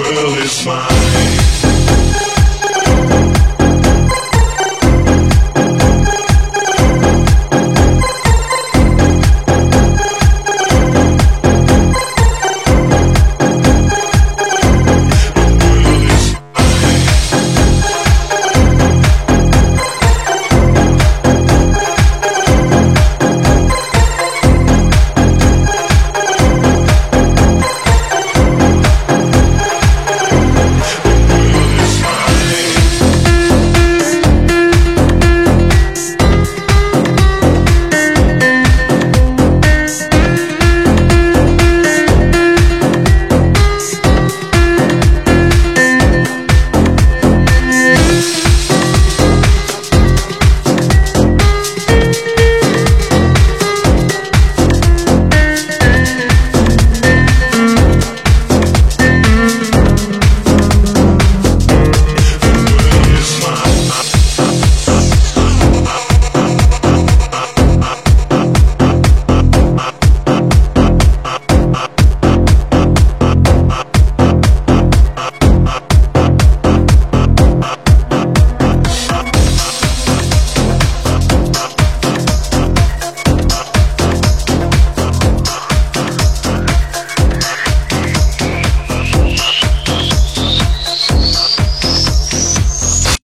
world is mine.